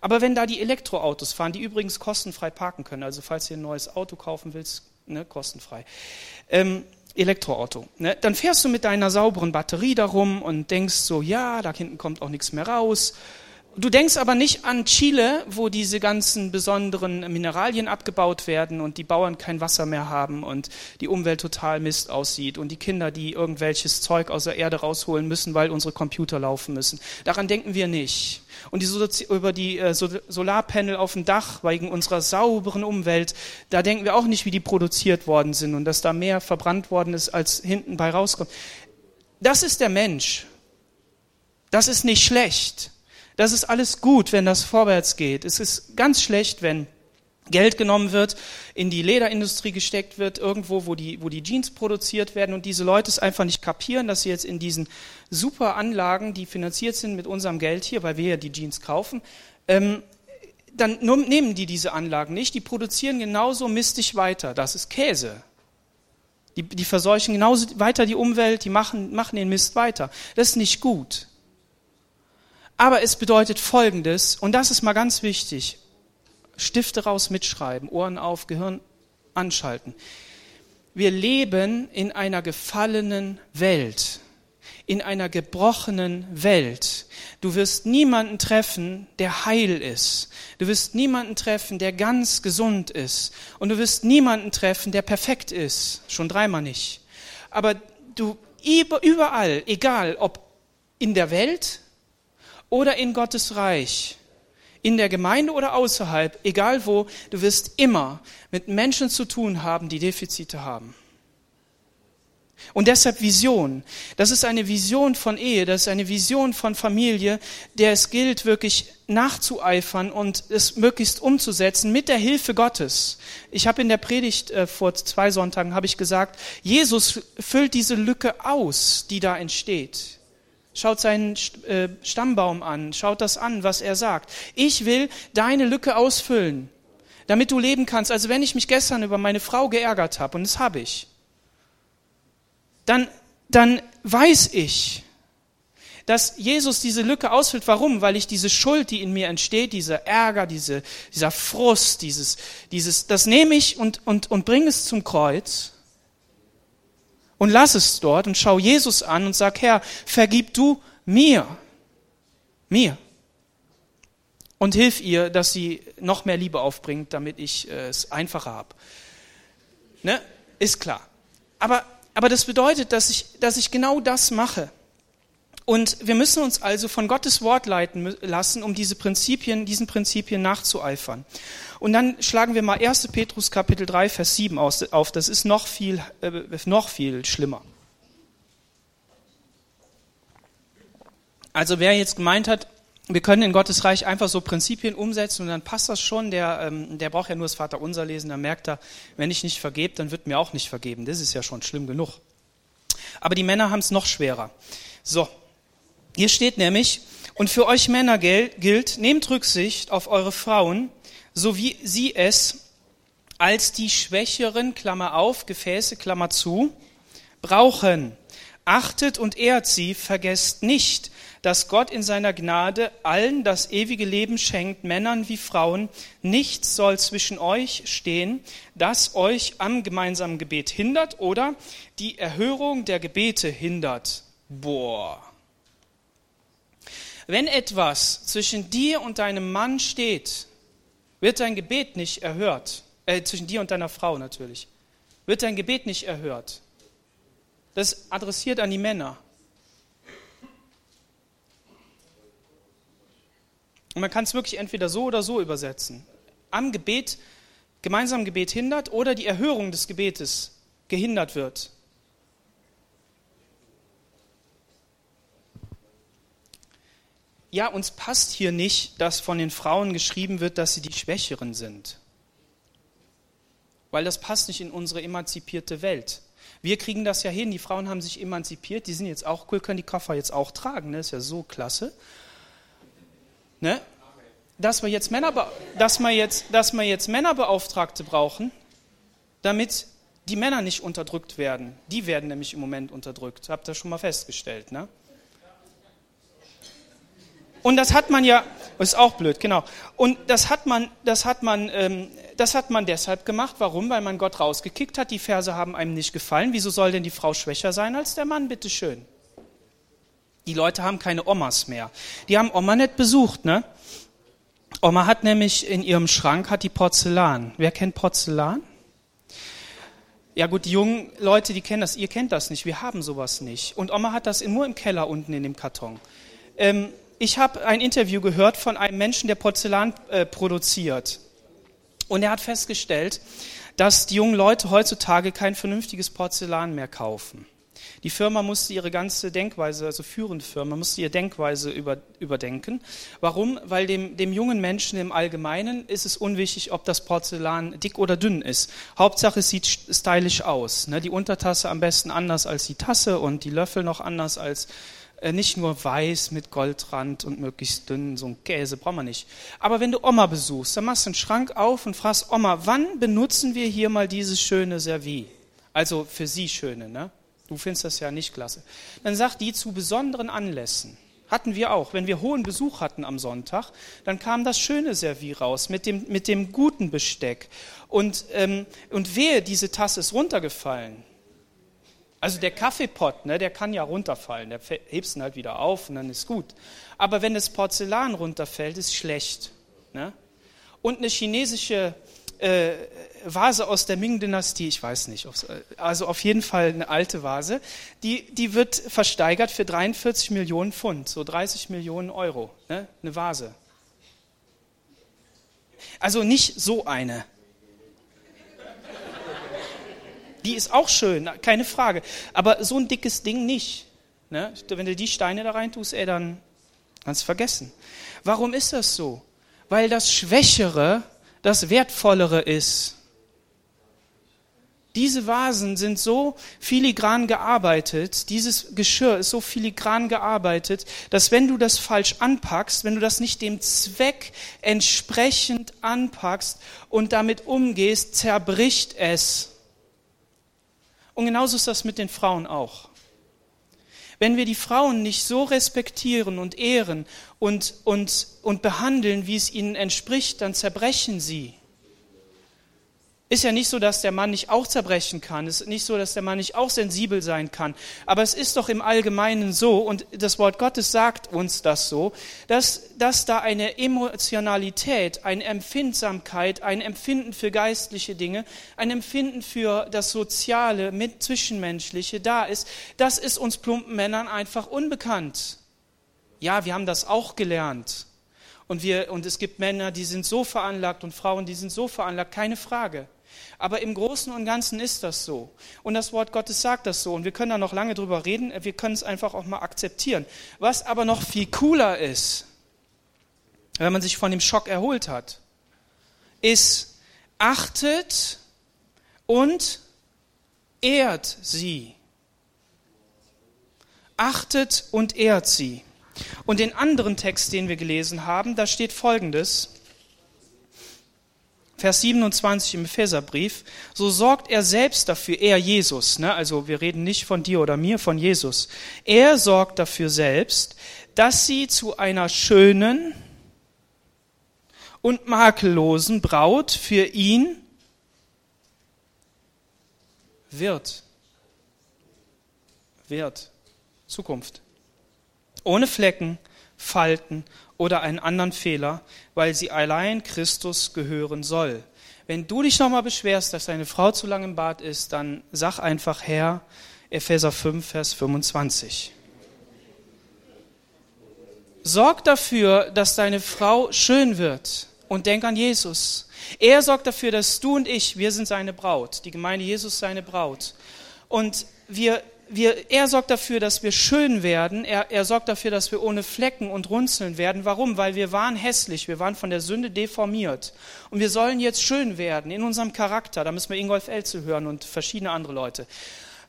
Aber wenn da die Elektroautos fahren, die übrigens kostenfrei parken können, also falls ihr ein neues Auto kaufen willst, ne, kostenfrei, ähm, Elektroauto, ne, dann fährst du mit deiner sauberen Batterie darum und denkst so, ja, da hinten kommt auch nichts mehr raus Du denkst aber nicht an Chile, wo diese ganzen besonderen Mineralien abgebaut werden und die Bauern kein Wasser mehr haben und die Umwelt total Mist aussieht und die Kinder, die irgendwelches Zeug aus der Erde rausholen müssen, weil unsere Computer laufen müssen. Daran denken wir nicht. Und die über die äh, Solarpanel auf dem Dach wegen unserer sauberen Umwelt, da denken wir auch nicht, wie die produziert worden sind und dass da mehr verbrannt worden ist, als hinten bei rauskommt. Das ist der Mensch. Das ist nicht schlecht. Das ist alles gut, wenn das vorwärts geht. Es ist ganz schlecht, wenn Geld genommen wird, in die Lederindustrie gesteckt wird, irgendwo, wo die, wo die Jeans produziert werden und diese Leute es einfach nicht kapieren, dass sie jetzt in diesen super Anlagen, die finanziert sind mit unserem Geld hier, weil wir ja die Jeans kaufen, ähm, dann nehmen die diese Anlagen nicht, die produzieren genauso mistig weiter. Das ist Käse. Die, die verseuchen genauso weiter die Umwelt, die machen, machen den Mist weiter. Das ist nicht gut. Aber es bedeutet Folgendes, und das ist mal ganz wichtig. Stifte raus, mitschreiben, Ohren auf, Gehirn anschalten. Wir leben in einer gefallenen Welt, in einer gebrochenen Welt. Du wirst niemanden treffen, der heil ist. Du wirst niemanden treffen, der ganz gesund ist. Und du wirst niemanden treffen, der perfekt ist. Schon dreimal nicht. Aber du überall, egal ob in der Welt, oder in Gottes Reich, in der Gemeinde oder außerhalb, egal wo, du wirst immer mit Menschen zu tun haben, die Defizite haben. Und deshalb Vision. Das ist eine Vision von Ehe, das ist eine Vision von Familie, der es gilt, wirklich nachzueifern und es möglichst umzusetzen mit der Hilfe Gottes. Ich habe in der Predigt äh, vor zwei Sonntagen habe ich gesagt, Jesus füllt diese Lücke aus, die da entsteht. Schaut seinen äh, Stammbaum an, schaut das an, was er sagt. Ich will deine Lücke ausfüllen, damit du leben kannst. Also wenn ich mich gestern über meine Frau geärgert habe, und das habe ich, dann, dann weiß ich, dass Jesus diese Lücke ausfüllt. Warum? Weil ich diese Schuld, die in mir entsteht, dieser Ärger, diese, dieser Frust, dieses, dieses, das nehme ich und, und, und bringe es zum Kreuz und lass es dort und schau Jesus an und sag, Herr, vergib du mir, mir. Und hilf ihr, dass sie noch mehr Liebe aufbringt, damit ich äh, es einfacher habe. Ne? Ist klar. Aber, aber das bedeutet, dass ich, dass ich genau das mache. Und wir müssen uns also von Gottes Wort leiten lassen, um diese Prinzipien, diesen Prinzipien nachzueifern. Und dann schlagen wir mal 1. Petrus Kapitel 3, Vers 7 auf. Das ist noch viel, äh, noch viel schlimmer. Also wer jetzt gemeint hat, wir können in Gottes Reich einfach so Prinzipien umsetzen und dann passt das schon, der, ähm, der braucht ja nur das Vaterunser lesen, dann merkt er, wenn ich nicht vergebe, dann wird mir auch nicht vergeben. Das ist ja schon schlimm genug. Aber die Männer haben es noch schwerer. So, hier steht nämlich, und für euch Männer gilt, nehmt Rücksicht auf eure Frauen, so wie sie es als die schwächeren, Klammer auf, Gefäße, Klammer zu, brauchen. Achtet und ehrt sie, vergesst nicht, dass Gott in seiner Gnade allen das ewige Leben schenkt, Männern wie Frauen. Nichts soll zwischen euch stehen, das euch am gemeinsamen Gebet hindert oder die Erhörung der Gebete hindert. Boah. Wenn etwas zwischen dir und deinem Mann steht, wird dein Gebet nicht erhört. Äh, zwischen dir und deiner Frau natürlich. Wird dein Gebet nicht erhört. Das adressiert an die Männer. Und man kann es wirklich entweder so oder so übersetzen. Am Gebet, gemeinsamen Gebet hindert oder die Erhörung des Gebetes gehindert wird. Ja, uns passt hier nicht, dass von den Frauen geschrieben wird, dass sie die Schwächeren sind. Weil das passt nicht in unsere emanzipierte Welt. Wir kriegen das ja hin, die Frauen haben sich emanzipiert, die sind jetzt auch cool, können die Koffer jetzt auch tragen, ne? ist ja so klasse. Ne? Dass, wir jetzt Männer, dass, wir jetzt, dass wir jetzt Männerbeauftragte brauchen, damit die Männer nicht unterdrückt werden. Die werden nämlich im Moment unterdrückt, habt ihr schon mal festgestellt. Ne? Und das hat man ja, ist auch blöd, genau. Und das hat man, das hat man, ähm, das hat man deshalb gemacht. Warum? Weil man Gott rausgekickt hat. Die Verse haben einem nicht gefallen. Wieso soll denn die Frau schwächer sein als der Mann? Bitte schön. Die Leute haben keine Omas mehr. Die haben Oma nicht besucht, ne? Oma hat nämlich in ihrem Schrank hat die Porzellan. Wer kennt Porzellan? Ja gut, die jungen Leute, die kennen das. Ihr kennt das nicht. Wir haben sowas nicht. Und Oma hat das nur im Keller unten in dem Karton. Ähm, ich habe ein Interview gehört von einem Menschen, der Porzellan äh, produziert. Und er hat festgestellt, dass die jungen Leute heutzutage kein vernünftiges Porzellan mehr kaufen. Die Firma musste ihre ganze Denkweise, also führende Firma, musste ihre Denkweise über, überdenken. Warum? Weil dem, dem jungen Menschen im Allgemeinen ist es unwichtig, ob das Porzellan dick oder dünn ist. Hauptsache, es sieht stylisch aus. Ne? Die Untertasse am besten anders als die Tasse und die Löffel noch anders als nicht nur weiß mit Goldrand und möglichst dünn, so ein Käse brauchen wir nicht. Aber wenn du Oma besuchst, dann machst du einen Schrank auf und fragst Oma, wann benutzen wir hier mal dieses schöne Servie? Also für sie schöne, ne? Du findest das ja nicht klasse. Dann sagt die zu besonderen Anlässen. Hatten wir auch. Wenn wir hohen Besuch hatten am Sonntag, dann kam das schöne Servie raus mit dem, mit dem guten Besteck. Und, ähm, und wehe, diese Tasse ist runtergefallen also der Kaffeepott, ne, der kann ja runterfallen, der hebst ihn halt wieder auf und dann ist gut. Aber wenn das Porzellan runterfällt, ist schlecht. Ne? Und eine chinesische äh, Vase aus der Ming-Dynastie, ich weiß nicht, also auf jeden Fall eine alte Vase, die, die wird versteigert für 43 Millionen Pfund, so 30 Millionen Euro, ne? eine Vase. Also nicht so eine, die ist auch schön, keine Frage. Aber so ein dickes Ding nicht. Ne? Wenn du die Steine da rein tust, ey, dann kannst du vergessen. Warum ist das so? Weil das Schwächere das Wertvollere ist. Diese Vasen sind so filigran gearbeitet, dieses Geschirr ist so filigran gearbeitet, dass wenn du das falsch anpackst, wenn du das nicht dem Zweck entsprechend anpackst und damit umgehst, zerbricht es. Und genauso ist das mit den Frauen auch. Wenn wir die Frauen nicht so respektieren und ehren und, und, und behandeln, wie es ihnen entspricht, dann zerbrechen sie. Ist ja nicht so, dass der Mann nicht auch zerbrechen kann. Es ist nicht so, dass der Mann nicht auch sensibel sein kann. Aber es ist doch im Allgemeinen so, und das Wort Gottes sagt uns das so, dass, dass da eine Emotionalität, eine Empfindsamkeit, ein Empfinden für geistliche Dinge, ein Empfinden für das Soziale, mit Zwischenmenschliche da ist. Das ist uns plumpen Männern einfach unbekannt. Ja, wir haben das auch gelernt. Und, wir, und es gibt Männer, die sind so veranlagt und Frauen, die sind so veranlagt, keine Frage. Aber im Großen und Ganzen ist das so. Und das Wort Gottes sagt das so. Und wir können da noch lange drüber reden. Wir können es einfach auch mal akzeptieren. Was aber noch viel cooler ist, wenn man sich von dem Schock erholt hat, ist, achtet und ehrt sie. Achtet und ehrt sie. Und den anderen Text, den wir gelesen haben, da steht Folgendes. Vers 27 im Epheserbrief, so sorgt er selbst dafür, er Jesus, ne? also wir reden nicht von dir oder mir, von Jesus. Er sorgt dafür selbst, dass sie zu einer schönen und makellosen Braut für ihn wird. Wird. Zukunft. Ohne Flecken, Falten oder einen anderen Fehler, weil sie allein Christus gehören soll. Wenn du dich nochmal beschwerst, dass deine Frau zu lang im Bad ist, dann sag einfach Herr, Epheser 5, Vers 25. Sorg dafür, dass deine Frau schön wird und denk an Jesus. Er sorgt dafür, dass du und ich, wir sind seine Braut, die Gemeinde Jesus seine Braut. Und wir wir, er sorgt dafür, dass wir schön werden. Er, er sorgt dafür, dass wir ohne Flecken und Runzeln werden. Warum? Weil wir waren hässlich. Wir waren von der Sünde deformiert. Und wir sollen jetzt schön werden in unserem Charakter. Da müssen wir Ingolf Elze hören und verschiedene andere Leute.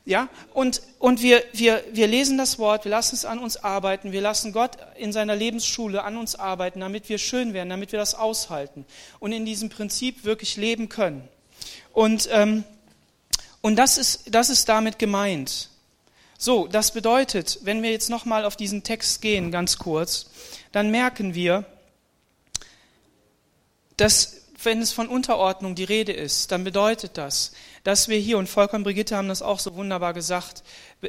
Ja, und, und wir, wir, wir lesen das Wort, wir lassen es an uns arbeiten, wir lassen Gott in seiner Lebensschule an uns arbeiten, damit wir schön werden, damit wir das aushalten und in diesem Prinzip wirklich leben können. Und, ähm, und das, ist, das ist damit gemeint. So, das bedeutet, wenn wir jetzt nochmal auf diesen Text gehen, ganz kurz, dann merken wir, dass wenn es von Unterordnung die Rede ist, dann bedeutet das, dass wir hier, und Volker und Brigitte haben das auch so wunderbar gesagt,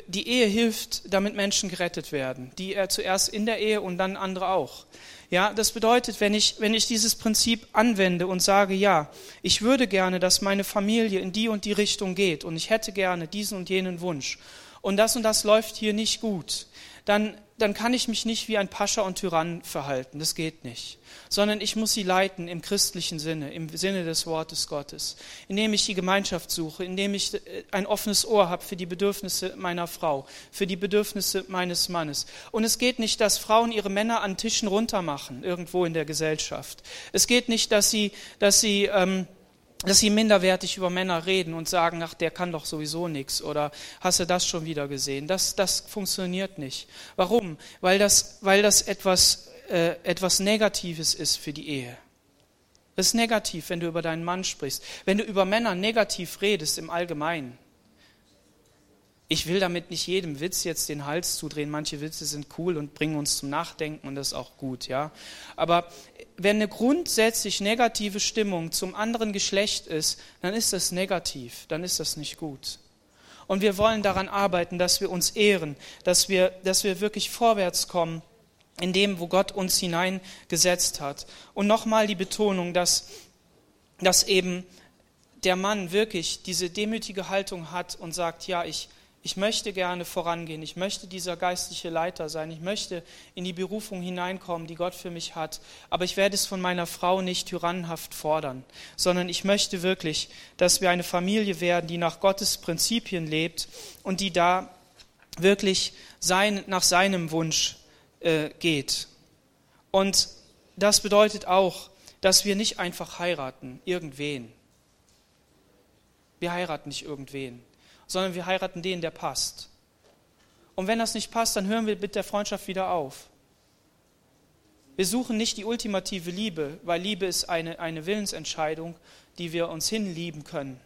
die Ehe hilft, damit Menschen gerettet werden. Die er zuerst in der Ehe und dann andere auch. Ja, das bedeutet, wenn ich, wenn ich dieses Prinzip anwende und sage, ja, ich würde gerne, dass meine Familie in die und die Richtung geht und ich hätte gerne diesen und jenen Wunsch und das und das läuft hier nicht gut, dann, dann kann ich mich nicht wie ein Pascha und Tyrann verhalten. Das geht nicht. Sondern ich muss sie leiten im christlichen Sinne, im Sinne des Wortes Gottes, indem ich die Gemeinschaft suche, indem ich äh, ein offenes Ohr habe für die Bedürfnisse meiner Frau, für die Bedürfnisse meines Mannes. Und es geht nicht, dass Frauen ihre Männer an Tischen runtermachen, irgendwo in der Gesellschaft. Es geht nicht, dass sie, dass sie ähm, dass sie minderwertig über Männer reden und sagen, ach, der kann doch sowieso nichts oder hast du das schon wieder gesehen? Das, das funktioniert nicht. Warum? Weil das, weil das etwas, äh, etwas Negatives ist für die Ehe. Das ist negativ, wenn du über deinen Mann sprichst. Wenn du über Männer negativ redest im Allgemeinen, ich will damit nicht jedem Witz jetzt den Hals zudrehen. Manche Witze sind cool und bringen uns zum Nachdenken und das ist auch gut, ja. Aber wenn eine grundsätzlich negative Stimmung zum anderen Geschlecht ist, dann ist das negativ, dann ist das nicht gut. Und wir wollen daran arbeiten, dass wir uns ehren, dass wir, dass wir wirklich vorwärts kommen in dem, wo Gott uns hineingesetzt hat. Und nochmal die Betonung, dass, dass eben der Mann wirklich diese demütige Haltung hat und sagt, ja, ich, ich möchte gerne vorangehen, ich möchte dieser geistliche Leiter sein, ich möchte in die Berufung hineinkommen, die Gott für mich hat, aber ich werde es von meiner Frau nicht tyrannenhaft fordern, sondern ich möchte wirklich, dass wir eine Familie werden, die nach Gottes Prinzipien lebt und die da wirklich sein, nach seinem Wunsch äh, geht. Und das bedeutet auch, dass wir nicht einfach heiraten, irgendwen. Wir heiraten nicht irgendwen sondern wir heiraten den, der passt. Und wenn das nicht passt, dann hören wir mit der Freundschaft wieder auf. Wir suchen nicht die ultimative Liebe, weil Liebe ist eine, eine Willensentscheidung, die wir uns hinlieben können.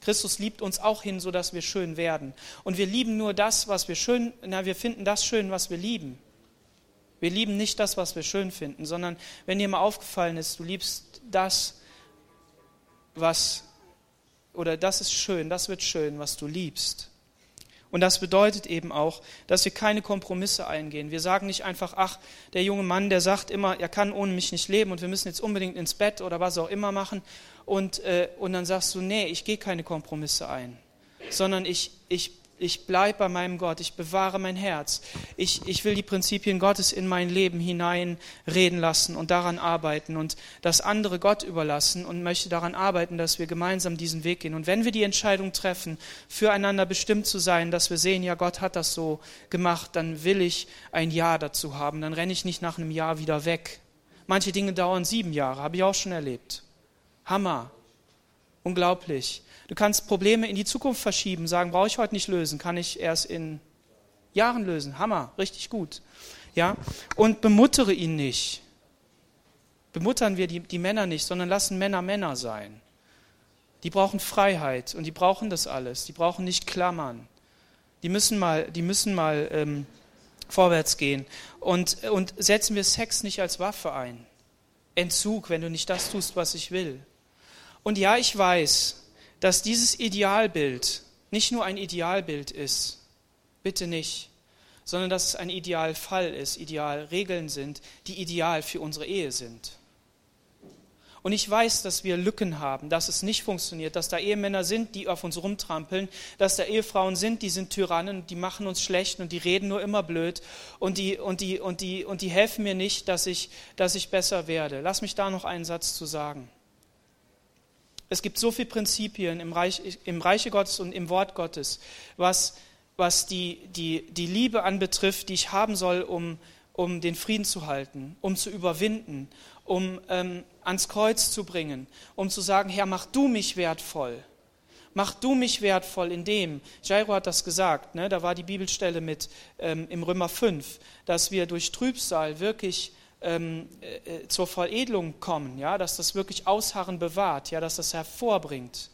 Christus liebt uns auch hin, sodass wir schön werden. Und wir lieben nur das, was wir schön, na, wir finden das schön, was wir lieben. Wir lieben nicht das, was wir schön finden, sondern wenn dir mal aufgefallen ist, du liebst das, was, oder das ist schön, das wird schön, was du liebst. Und das bedeutet eben auch, dass wir keine Kompromisse eingehen. Wir sagen nicht einfach, ach, der junge Mann, der sagt immer, er kann ohne mich nicht leben und wir müssen jetzt unbedingt ins Bett oder was auch immer machen. Und, äh, und dann sagst du, nee, ich gehe keine Kompromisse ein, sondern ich, ich ich bleibe bei meinem Gott, ich bewahre mein Herz. Ich, ich will die Prinzipien Gottes in mein Leben hineinreden lassen und daran arbeiten und das andere Gott überlassen und möchte daran arbeiten, dass wir gemeinsam diesen Weg gehen. Und wenn wir die Entscheidung treffen, füreinander bestimmt zu sein, dass wir sehen, ja, Gott hat das so gemacht, dann will ich ein Ja dazu haben. Dann renne ich nicht nach einem Jahr wieder weg. Manche Dinge dauern sieben Jahre, habe ich auch schon erlebt. Hammer. Unglaublich. Du kannst Probleme in die Zukunft verschieben, sagen, brauche ich heute nicht lösen, kann ich erst in Jahren lösen. Hammer, richtig gut. Ja? Und bemuttere ihn nicht. Bemuttern wir die, die Männer nicht, sondern lassen Männer Männer sein. Die brauchen Freiheit und die brauchen das alles. Die brauchen nicht Klammern. Die müssen mal, die müssen mal ähm, vorwärts gehen. Und, und setzen wir Sex nicht als Waffe ein. Entzug, wenn du nicht das tust, was ich will. Und ja, ich weiß, dass dieses Idealbild nicht nur ein Idealbild ist, bitte nicht, sondern dass es ein Idealfall ist, Idealregeln sind, die ideal für unsere Ehe sind. Und ich weiß, dass wir Lücken haben, dass es nicht funktioniert, dass da Ehemänner sind, die auf uns rumtrampeln, dass da Ehefrauen sind, die sind Tyrannen, die machen uns schlecht und die reden nur immer blöd und die, und die, und die, und die helfen mir nicht, dass ich, dass ich besser werde. Lass mich da noch einen Satz zu sagen. Es gibt so viele Prinzipien im, Reich, im Reiche Gottes und im Wort Gottes, was, was die, die, die Liebe anbetrifft, die ich haben soll, um, um den Frieden zu halten, um zu überwinden, um ähm, ans Kreuz zu bringen, um zu sagen, Herr, mach du mich wertvoll. Mach du mich wertvoll in dem. Jairo hat das gesagt, ne? da war die Bibelstelle mit ähm, im Römer 5, dass wir durch Trübsal wirklich ähm, äh, zur Veredelung kommen, ja, dass das wirklich Ausharren bewahrt, ja, dass das hervorbringt,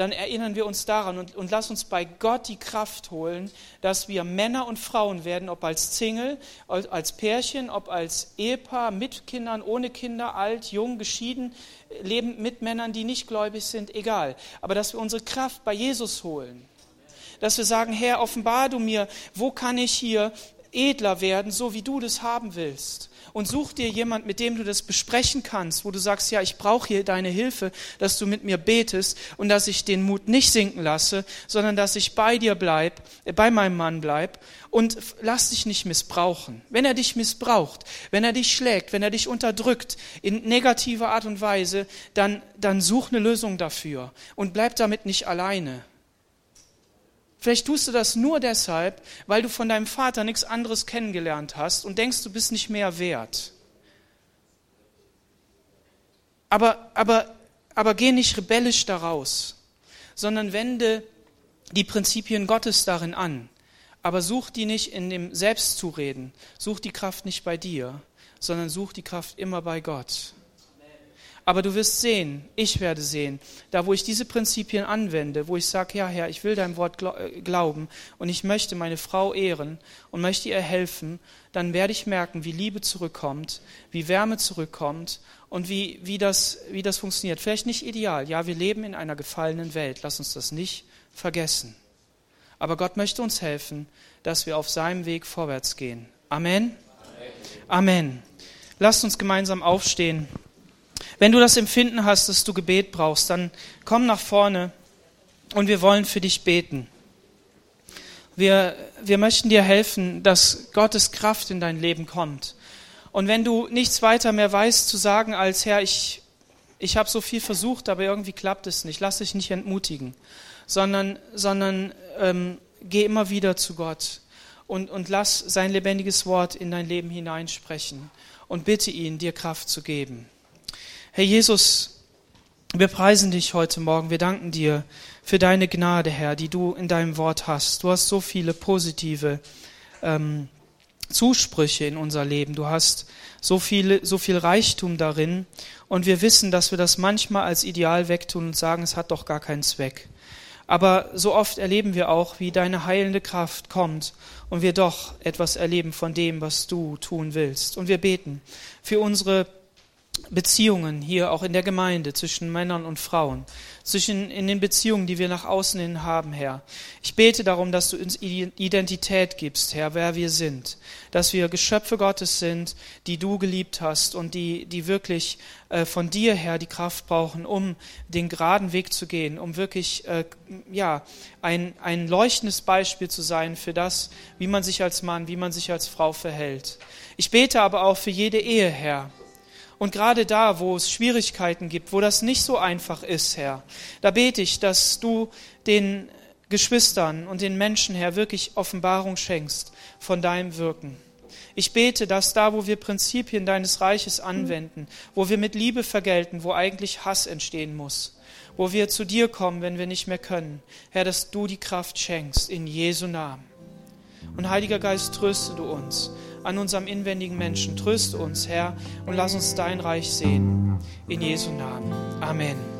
dann erinnern wir uns daran und, und lass uns bei Gott die Kraft holen, dass wir Männer und Frauen werden, ob als Single, als Pärchen, ob als Ehepaar, mit Kindern, ohne Kinder, alt, jung, geschieden, leben mit Männern, die nicht gläubig sind, egal. Aber dass wir unsere Kraft bei Jesus holen. Dass wir sagen, Herr, offenbar du mir, wo kann ich hier edler werden, so wie du das haben willst und such dir jemand, mit dem du das besprechen kannst, wo du sagst, ja, ich brauche hier deine Hilfe, dass du mit mir betest und dass ich den Mut nicht sinken lasse, sondern dass ich bei dir bleib, äh, bei meinem Mann bleib und lass dich nicht missbrauchen. Wenn er dich missbraucht, wenn er dich schlägt, wenn er dich unterdrückt in negativer Art und Weise, dann, dann such eine Lösung dafür und bleib damit nicht alleine. Vielleicht tust du das nur deshalb, weil du von deinem Vater nichts anderes kennengelernt hast und denkst, du bist nicht mehr wert. Aber, aber, aber geh nicht rebellisch daraus, sondern wende die Prinzipien Gottes darin an. Aber such die nicht in dem Selbstzureden. Such die Kraft nicht bei dir, sondern such die Kraft immer bei Gott. Aber du wirst sehen, ich werde sehen, da wo ich diese Prinzipien anwende, wo ich sage, ja Herr, ich will dein Wort äh, glauben und ich möchte meine Frau ehren und möchte ihr helfen, dann werde ich merken, wie Liebe zurückkommt, wie Wärme zurückkommt und wie, wie, das, wie das funktioniert. Vielleicht nicht ideal, ja, wir leben in einer gefallenen Welt, lass uns das nicht vergessen. Aber Gott möchte uns helfen, dass wir auf seinem Weg vorwärts gehen. Amen. Amen. Amen. Lasst uns gemeinsam aufstehen. Wenn du das Empfinden hast, dass du Gebet brauchst, dann komm nach vorne und wir wollen für dich beten. Wir, wir möchten dir helfen, dass Gottes Kraft in dein Leben kommt. Und wenn du nichts weiter mehr weißt zu sagen als Herr, ich, ich habe so viel versucht, aber irgendwie klappt es nicht, lass dich nicht entmutigen, sondern, sondern ähm, geh immer wieder zu Gott und, und lass sein lebendiges Wort in dein Leben hineinsprechen und bitte ihn, dir Kraft zu geben. Herr Jesus, wir preisen dich heute Morgen. Wir danken dir für deine Gnade, Herr, die du in deinem Wort hast. Du hast so viele positive ähm, Zusprüche in unser Leben. Du hast so, viele, so viel Reichtum darin. Und wir wissen, dass wir das manchmal als Ideal wegtun und sagen, es hat doch gar keinen Zweck. Aber so oft erleben wir auch, wie deine heilende Kraft kommt und wir doch etwas erleben von dem, was du tun willst. Und wir beten für unsere Beziehungen hier auch in der Gemeinde zwischen Männern und Frauen, zwischen in den Beziehungen, die wir nach außen hin haben, Herr. Ich bete darum, dass du uns Identität gibst, Herr, wer wir sind, dass wir Geschöpfe Gottes sind, die du geliebt hast und die, die wirklich äh, von dir, Herr, die Kraft brauchen, um den geraden Weg zu gehen, um wirklich äh, ja ein, ein leuchtendes Beispiel zu sein für das, wie man sich als Mann, wie man sich als Frau verhält. Ich bete aber auch für jede Ehe, Herr und gerade da, wo es Schwierigkeiten gibt, wo das nicht so einfach ist, Herr, da bete ich, dass du den Geschwistern und den Menschen, Herr, wirklich Offenbarung schenkst von deinem Wirken. Ich bete, dass da, wo wir Prinzipien deines Reiches anwenden, wo wir mit Liebe vergelten, wo eigentlich Hass entstehen muss, wo wir zu dir kommen, wenn wir nicht mehr können, Herr, dass du die Kraft schenkst, in Jesu Namen. Und Heiliger Geist, tröste du uns an unserem inwendigen Menschen. Tröste uns, Herr, und lass uns dein Reich sehen. In Jesu Namen. Amen.